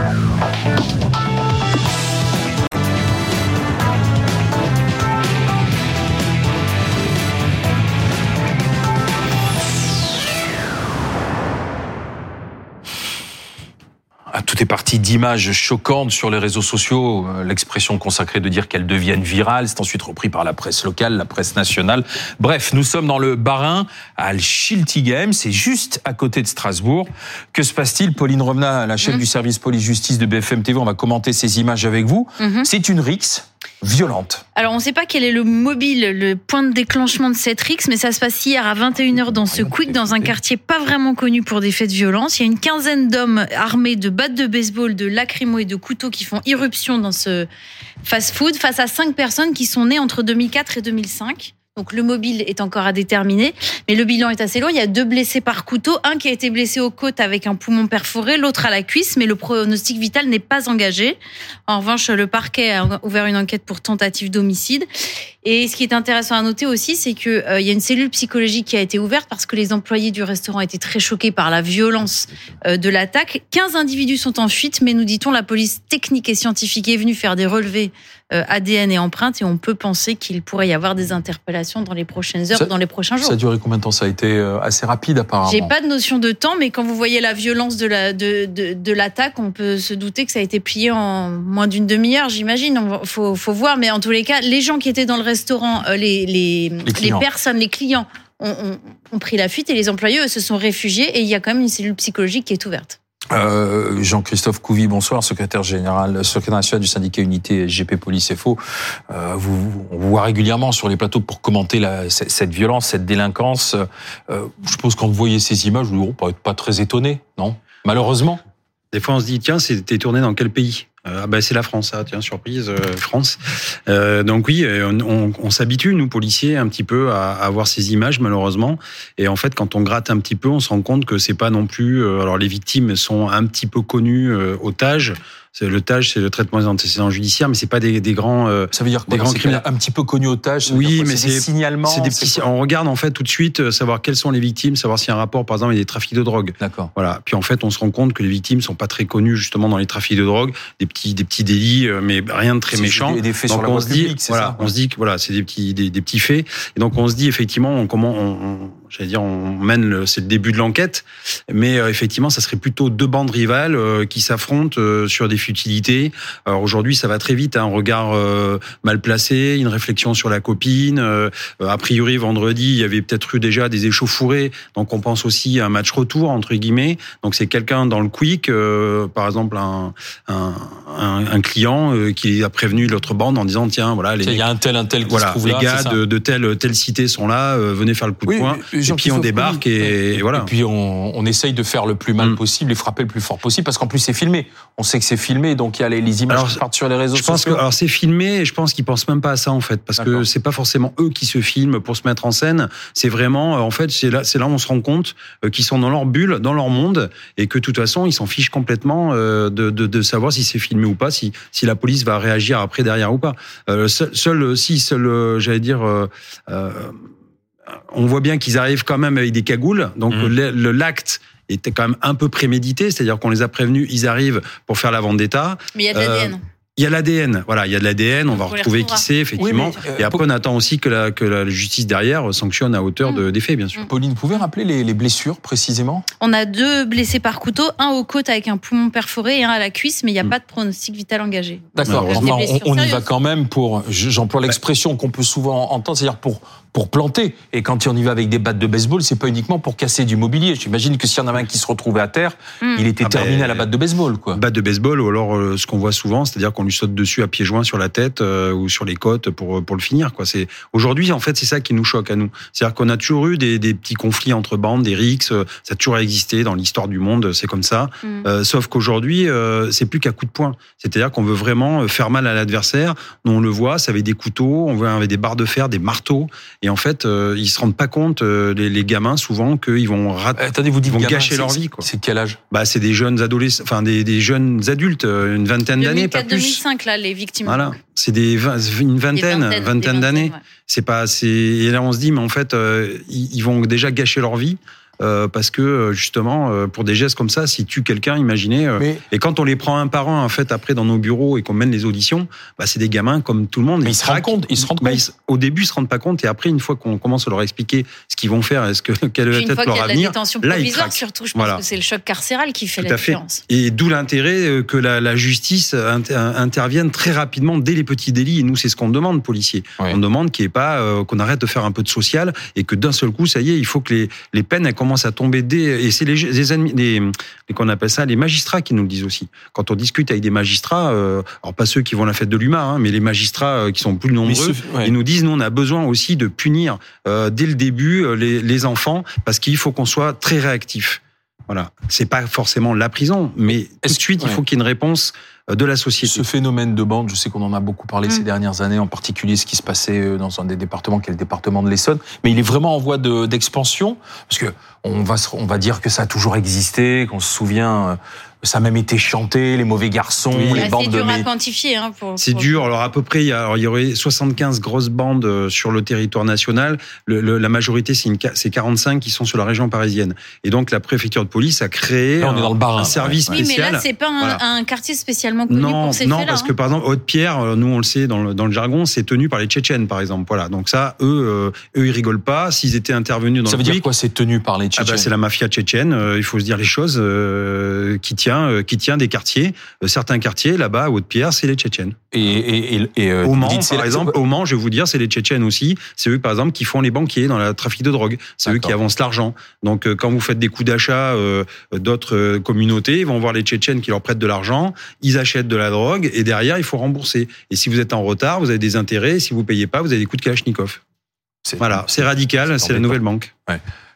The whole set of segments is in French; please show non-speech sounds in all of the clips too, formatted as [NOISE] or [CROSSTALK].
Música tout est parti d'images choquantes sur les réseaux sociaux. Euh, l'expression consacrée de dire qu'elles deviennent virales, c'est ensuite repris par la presse locale, la presse nationale. Bref, nous sommes dans le Barin, à Schiltigheim, c'est juste à côté de Strasbourg. Que se passe-t-il Pauline Revenat, la chef mmh. du service police-justice de BFM TV, on va commenter ces images avec vous. Mmh. C'est une rixe violente. Alors on ne sait pas quel est le mobile, le point de déclenchement de cette rixe, mais ça se passe hier à 21h dans ce quick, dans un quartier pas vraiment connu pour des faits de violence. Il y a une quinzaine d'hommes armés de battes de baseball, de lacrymo et de couteaux qui font irruption dans ce fast-food face à cinq personnes qui sont nées entre 2004 et 2005. Donc le mobile est encore à déterminer, mais le bilan est assez lourd. Il y a deux blessés par couteau, un qui a été blessé aux côtes avec un poumon perforé, l'autre à la cuisse, mais le pronostic vital n'est pas engagé. En revanche, le parquet a ouvert une enquête pour tentative d'homicide. Et ce qui est intéressant à noter aussi, c'est qu'il euh, y a une cellule psychologique qui a été ouverte parce que les employés du restaurant étaient très choqués par la violence euh, de l'attaque. 15 individus sont en fuite, mais nous dit-on, la police technique et scientifique est venue faire des relevés ADN et empreintes et on peut penser qu'il pourrait y avoir des interpellations dans les prochaines heures, dans les prochains jours. Ça a duré combien de temps Ça a été assez rapide apparemment. J'ai pas de notion de temps, mais quand vous voyez la violence de la de, de, de l'attaque, on peut se douter que ça a été plié en moins d'une demi-heure, j'imagine. Faut, faut voir, mais en tous les cas, les gens qui étaient dans le restaurant, euh, les, les, les, personnes, les clients ont, ont, pris la fuite et les employés eux, se sont réfugiés et il y a quand même une cellule psychologique qui est ouverte. Euh, Jean-Christophe Couvi, bonsoir, secrétaire général, secrétaire national du syndicat Unité GP Police FO. Euh, vous, on vous voit régulièrement sur les plateaux pour commenter la, cette violence, cette délinquance. Euh, je suppose quand vous voyez ces images, vous ne pas, pas très étonné, non? Malheureusement. Des fois, on se dit tiens, c'était tourné dans quel pays? Ah bah c'est la France, ah, tiens surprise, euh, France. Euh, donc oui, on, on, s'habitue nous policiers un petit peu à, à, voir ces images malheureusement. Et en fait, quand on gratte un petit peu, on se rend compte que c'est pas non plus. alors les victimes sont un petit peu connues otages. Le c'est le traitement des antécédents judiciaires, mais c'est pas des, des grands. Euh, ça veut dire quoi, des grands crimes un petit peu connu au TAGE. Oui, mais c'est des signalements. C'est des petits. On regarde en fait tout de suite euh, savoir quelles sont les victimes, savoir s'il y a un rapport, par exemple, avec des trafics de drogue. D'accord. Voilà. Puis en fait, on se rend compte que les victimes sont pas très connues justement dans les trafics de drogue, des petits, des petits délits, euh, mais rien de très méchant. Des faits donc sur on se dit, voilà, ça, on se dit que voilà, c'est des petits, des, des, petits faits. Et donc on se dit effectivement, on, comment on j'allais dire, on mène, c'est le début de l'enquête, mais effectivement, ça serait plutôt deux bandes rivales qui s'affrontent sur des futilités alors aujourd'hui, ça va très vite, un regard euh, mal placé, une réflexion sur la copine. Euh, a priori, vendredi, il y avait peut-être eu déjà des échauffourées, donc on pense aussi à un match retour entre guillemets. Donc c'est quelqu'un dans le quick, euh, par exemple un, un, un, client qui a prévenu l'autre bande en disant tiens voilà les il y a un tel un tel qui voilà, se trouve les gars de, de, telle telle cité sont là, venez faire le coup de poing. Et puis on débarque et, voilà. Et puis on, on essaye de faire le plus mal mm. possible et frapper le plus fort possible parce qu'en plus c'est filmé. On sait que c'est filmé, donc il y a les images alors, qui partent sur les réseaux je pense sociaux. Que, alors c'est filmé et je pense qu'ils pensent même pas à ça en fait, parce que c'est pas forcément eux qui se filment pour se mettre en scène. C'est vraiment, euh, en fait, c'est là, c'est là où on se rend compte euh, qu'ils sont dans leur bulle, dans leur monde, et que de toute façon ils s'en fichent complètement euh, de, de, de savoir si c'est filmé ou pas, si, si la police va réagir après derrière ou pas. seul, seul, si seul, j'allais dire. Euh, on voit bien qu'ils arrivent quand même avec des cagoules, donc mmh. l'acte était quand même un peu prémédité, c'est-à-dire qu'on les a prévenus, ils arrivent pour faire la vente d'État. Mais il y a de l'ADN. Euh, il y a l'ADN, voilà, il y a de l'ADN, on va retrouver qui c'est effectivement. Euh, et après, on attend aussi que la, que la justice derrière sanctionne à hauteur de, mm. des faits, bien sûr. Pauline, vous pouvez rappeler les, les, blessures précisément? On a deux blessés par couteau, un aux côtes avec un poumon perforé et un à la cuisse, mais il n'y a mm. pas de pronostic vital engagé. D'accord, on, on, y va quand même pour, j'emploie l'expression qu'on peut souvent entendre, c'est-à-dire pour pour planter. Et quand on y va avec des battes de baseball, c'est pas uniquement pour casser du mobilier. J'imagine que s'il y en avait un qui se retrouvait à terre, hmm. il était ah terminé ben, à la batte de baseball, quoi. Batte de baseball, ou alors euh, ce qu'on voit souvent, c'est-à-dire qu'on lui saute dessus à pieds joints sur la tête euh, ou sur les côtes pour pour le finir, quoi. C'est aujourd'hui, en fait, c'est ça qui nous choque à nous. C'est-à-dire qu'on a toujours eu des, des, petits conflits entre bandes, des rixes, euh, ça a toujours existé dans l'histoire du monde, c'est comme ça. Hmm. sauf qu'aujourd'hui, c'est plus qu'à coup de poing. C'est-à-dire qu'on veut vraiment faire mal à l'adversaire. Nous, on le voit, ça avait des couteaux, on voit avec des barres de fer, des marteaux, et en fait, ils se rendent pas compte, euh, les, les, gamins, souvent, qu'ils vont, rater, Attendez, vous dites vont gâcher leur vie. C'est quel âge? Bah, C'est des jeunes adolescents, enfin des, des jeunes adultes, euh, une vingtaine d'années, pas plus. 2005, là, les victimes. Voilà, c'est des une vingtaine, vingtaine, vingtaine d'années. Ouais. C'est pas, c'est et là on se dit, mais en fait, euh, ils, ils, vont déjà gâcher leur vie. Euh, parce que justement, euh, pour des gestes comme ça, si tu quelqu'un, imaginez. euh, Mais- Et quand on les prend un par un, en fait, après dans nos bureaux et qu'on mène les auditions, bah, c'est des gamins comme tout le monde. Mais ils se rendent compte, ils se rendent Bah, ils au début, ils se rendent pas compte, et après, une fois qu'on commence à leur expliquer ce qu'ils vont faire, est-ce que [LAUGHS] quel va Puis une fois être qu'il y leur la avenir, détention là, ils surtout, je pense Voilà. que c'est le choc carcéral qui fait Tout la à fait. différence. Et d'où l'intérêt euh, que la, la justice inter- intervienne très rapidement dès les petits délits. Et nous, c'est ce qu'on demande, policiers. On demande qu'il pas euh, qu'on arrête de faire un peu de social et que d'un seul coup, ça y est, il faut que les, les peines elles commencent à tomber dès. Et c'est les, les, ennemis- les, les- qu'on appelle ça les magistrats qui nous le disent aussi. Quand on discute avec des magistrats, euh, alors pas ceux qui vont à la fête de l'humain, hein, mais les magistrats euh, qui sont plus nombreux. ce- ouais. Ils nous disent, nous, on a besoin aussi de punir euh, dès le début euh, les, les enfants parce qu'il faut qu'on soit très réactif. Voilà, c'est pas forcément la prison, mais tout de suite, que- il faut qu'il y ait une réponse euh, de la société. Ce phénomène de bande, je sais qu'on en a beaucoup parlé Mm. ces dernières années, en particulier ce qui se passait euh, dans un des départements, qui est le département de l'Essonne, mais il est vraiment en voie de- d'expansion, parce que on va, se- on va dire que ça a toujours existé, qu'on se souvient, euh, ça a même été chanté, les mauvais garçons, Oui. les Bah, bandes c'est de... dur à quantifier. Hein, pour, C'est pour- dur. Alors à peu près, il y, a- alors, il y aurait 75 grosses bandes euh, sur le territoire national. Le- le- la majorité, c'est une ca- c'est 45 qui sont sur la région parisienne. Et donc la préfecture de police a créé Là, on est un, dans le Bas-Rhin, un service ouais. Oui, mais spécial. là, c'est pas un, Voilà. un quartier spécialement connu Non, pour ces non, parce hein. que par exemple, Haute-Pierre, euh, nous on le sait dans le, dans le jargon, c'est tenu par les Tchétchènes, par exemple. Voilà. Donc ça, eux, euh, eux, ils rigolent pas. S'ils étaient intervenus dans Ça le veut dire quoi, c'est tenu par les ah Tchétchènes? bah, c'est la mafia tchétchène. il faut se dire les choses euh, qui tient, euh, qui tient des quartiers. Euh, certains quartiers là-bas, à Haute-Pierre, c'est les Tchétchènes. Et, et, et, et, euh, Au vous Mans, dites, par exemple, au Mans, je vais vous dire, c'est les Tchétchènes aussi. C'est eux, par exemple, qui font les banquiers dans le trafic de drogue. C'est eux qui avancent l'argent. Donc, euh, quand vous faites des coups d'achat euh, d'autres euh, communautés, ils vont voir les Tchétchènes qui leur prêtent de l'argent, ils achètent de la drogue et derrière, il faut rembourser. Et si vous êtes en retard, vous avez des intérêts. Si vous payez pas, vous avez des coups de Kalachnikov. Voilà, c'est radical, c'est la nouvelle banque.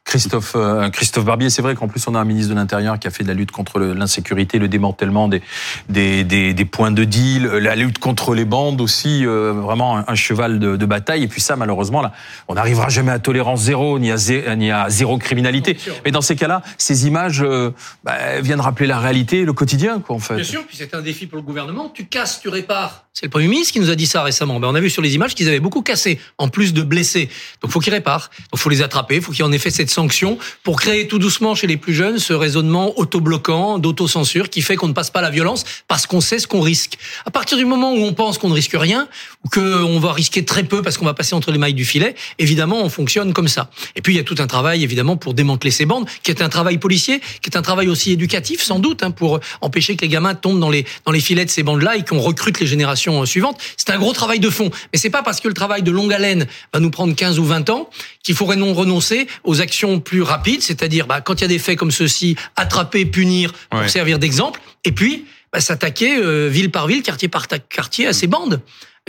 Christophe, euh, Christophe Barbier, c'est vrai qu'en plus on a un ministre de l'Intérieur qui a fait de la lutte contre l'insécurité, le démantèlement des, des, des, des points de deal, euh, la lutte contre les bandes aussi, euh, vraiment un, un cheval de, de bataille. Et puis ça, malheureusement, là, on n'arrivera jamais à tolérance zéro, ni à, zé- ni à zéro criminalité. Mais dans ces cas-là, ces images euh, bah, viennent rappeler la réalité, le quotidien, quoi, en fait. Bien sûr, puis c'est un défi pour le gouvernement. Tu casses, tu répares. C'est le Premier ministre qui nous a dit ça récemment. Ben, on a vu sur les images qu'ils avaient beaucoup cassé, en plus de blessés. Donc faut qu'ils réparent. Donc faut les attraper. Faut qu'il y ait en effet cette sanction pour créer tout doucement chez les plus jeunes ce raisonnement autobloquant, d'autocensure qui fait qu'on ne passe pas la violence parce qu'on sait ce qu'on risque. À partir du moment où on pense qu'on ne risque rien ou qu'on va risquer très peu parce qu'on va passer entre les mailles du filet, évidemment on fonctionne comme ça. Et puis il y a tout un travail évidemment pour démanteler ces bandes, qui est un travail policier, qui est un travail aussi éducatif sans doute, hein, pour empêcher que les gamins tombent dans les dans les filets de ces bandes-là et qu'on recrute les générations euh, suivantes. C'est un gros travail de fond, mais c'est pas parce que le travail de longue haleine va nous prendre 15 ou 20 ans qu'il faudrait non renoncer aux actions plus rapides, c'est-à-dire bah, quand il y a des faits comme ceux-ci, attraper, punir, pour Ouais. servir d'exemple, et puis bah, s'attaquer euh, ville par ville, quartier par quartier à ces bandes.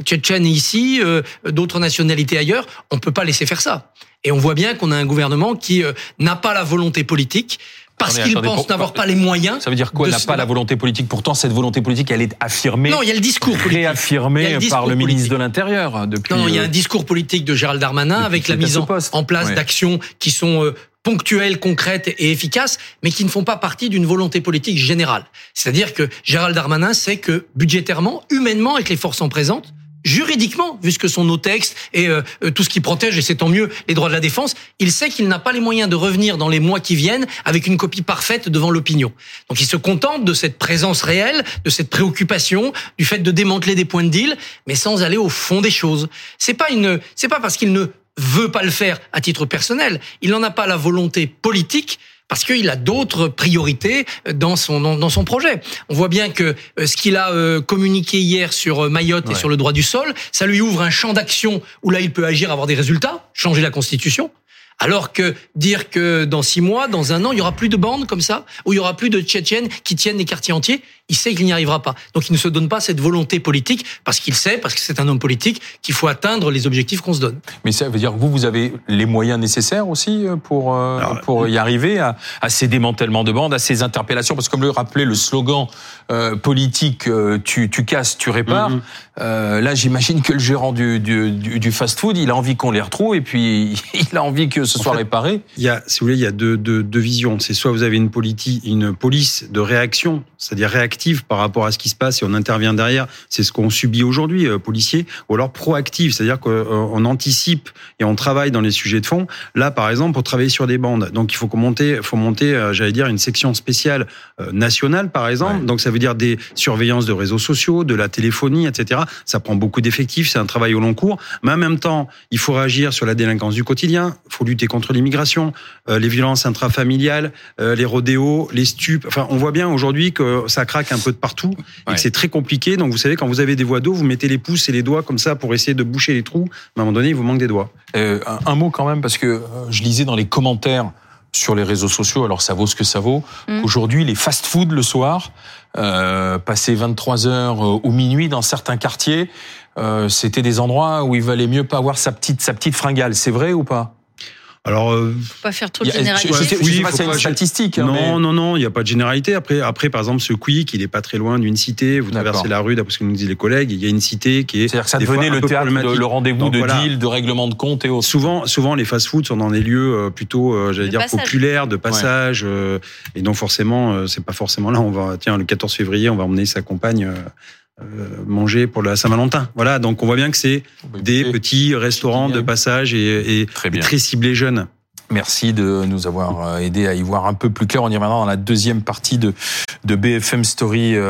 Tchétchènes ici, euh, d'autres nationalités ailleurs, on peut pas laisser faire ça. Et on voit bien qu'on a un gouvernement qui euh, n'a pas la volonté politique parce Attendez, qu'il attendez, pense pour- n'avoir pas les moyens. Ça veut dire quoi n'a pas la volonté politique Pourtant, cette volonté politique, elle est affirmée, Non, il y a le discours politique. Réaffirmée le discours par le ministre de l'Intérieur depuis. Non, non, il y a euh, un discours politique de Gérald Darmanin depuis avec la mise en, place Ouais. d'actions qui sont euh, ponctuelles, concrètes et efficaces, mais qui ne font pas partie d'une volonté politique générale. C'est-à-dire que Gérald Darmanin sait que budgétairement, humainement, avec les forces en présence, juridiquement, vu ce que sont nos textes et euh, euh, tout ce qui protège, et c'est tant mieux, les droits de la défense, il sait qu'il n'a pas les moyens de revenir dans les mois qui viennent avec une copie parfaite devant l'opinion. Donc il se contente de cette présence réelle, de cette préoccupation, du fait de démanteler des points de deal, mais sans aller au fond des choses. C'est pas une, c'est pas parce qu'il ne veut pas le faire à titre personnel, il n'en a pas la volonté politique parce qu'il a d'autres priorités dans son dans, son projet. On voit bien que euh, ce qu'il a euh, communiqué hier sur euh, Mayotte et sur le droit du sol, ça lui ouvre un champ d'action où là il peut agir, avoir des résultats, changer la constitution. Alors que dire que dans six mois, dans un an, il y aura plus de bandes comme ça, où il y aura plus de Tchétchènes qui tiennent des quartiers entiers, il sait qu'il n'y arrivera pas. Donc il ne se donne pas cette volonté politique parce qu'il sait, parce que c'est un homme politique, qu'il faut atteindre les objectifs qu'on se donne. Mais ça veut dire que vous, vous avez les moyens nécessaires aussi euh, pour, euh, Alors, pour y arriver à, à ces démantèlements de bandes, à ces interpellations? Parce que comme le rappelait le slogan euh, politique euh, tu, tu casses, tu répares Mhm. euh, Là, j'imagine que le gérant du, du, du, du fast-food, il a envie qu'on les retrouve et puis [LAUGHS] il a envie que ce En soit fait, réparé. Il y a, si vous voulez, il y a deux, deux, deux visions. C'est soit vous avez une, politi- une police de réaction, c'est-à-dire réactive, réactive par rapport à ce qui se passe et on intervient derrière, c'est ce qu'on subit aujourd'hui, euh, policiers, ou alors proactive, c'est-à-dire qu'on anticipe et on travaille dans les sujets de fond. Là, par exemple, pour travailler sur des bandes, donc il faut monter, faut monter, j'allais dire, une section spéciale nationale, par exemple. Donc ça veut dire des surveillances de réseaux sociaux, de la téléphonie, etc. Ça prend beaucoup d'effectifs, c'est un travail au long cours, mais en même temps, il faut réagir sur la délinquance du quotidien, il faut lutter contre l'immigration, les violences intrafamiliales, les rodéos, les stupes. Enfin, on voit bien aujourd'hui que ça craque un peu de partout et que c'est très compliqué. Donc, vous savez, quand vous avez des voies d'eau, vous mettez les pouces et les doigts comme ça pour essayer de boucher les trous. Mais à un moment donné, il vous manque des doigts. Euh, un, mot quand même, parce que euh, je lisais dans les commentaires sur les réseaux sociaux, alors ça vaut ce que ça vaut, mmh. qu'aujourd'hui, les fast-food le soir, euh, passer 23 heures euh, ou minuit dans certains quartiers, euh, c'était des endroits où il valait mieux pas avoir sa petite, sa petite fringale. C'est vrai ou pas? Alors, euh, faut pas faire trop de généralité. Je, sais pas c'est une statistique. Hein, non, non, non, il n'y a pas de généralité. Après, après, par exemple, ce Quick, il est pas très loin d'une cité. Vous traversez la rue, d'après ce que nous disent les collègues, il y a une cité qui est. C'est-à-dire que ça devenait le théâtre, de, le rendez-vous de deal, de règlement de compte et autres. Souvent, souvent, les fast-foods sont dans des lieux euh, plutôt, euh, j'allais dire, populaires, de passage. et donc, forcément, c'est pas forcément là. On va, tiens, le 14 février, on va emmener sa compagne euh, manger pour la Saint-Valentin. Voilà, donc on voit bien que c'est des petits restaurants de passage et, très, très ciblés jeunes. Merci de nous avoir euh, aidé à y voir un peu plus clair. On y reviendra dans la deuxième partie de, de BFM Story. Euh,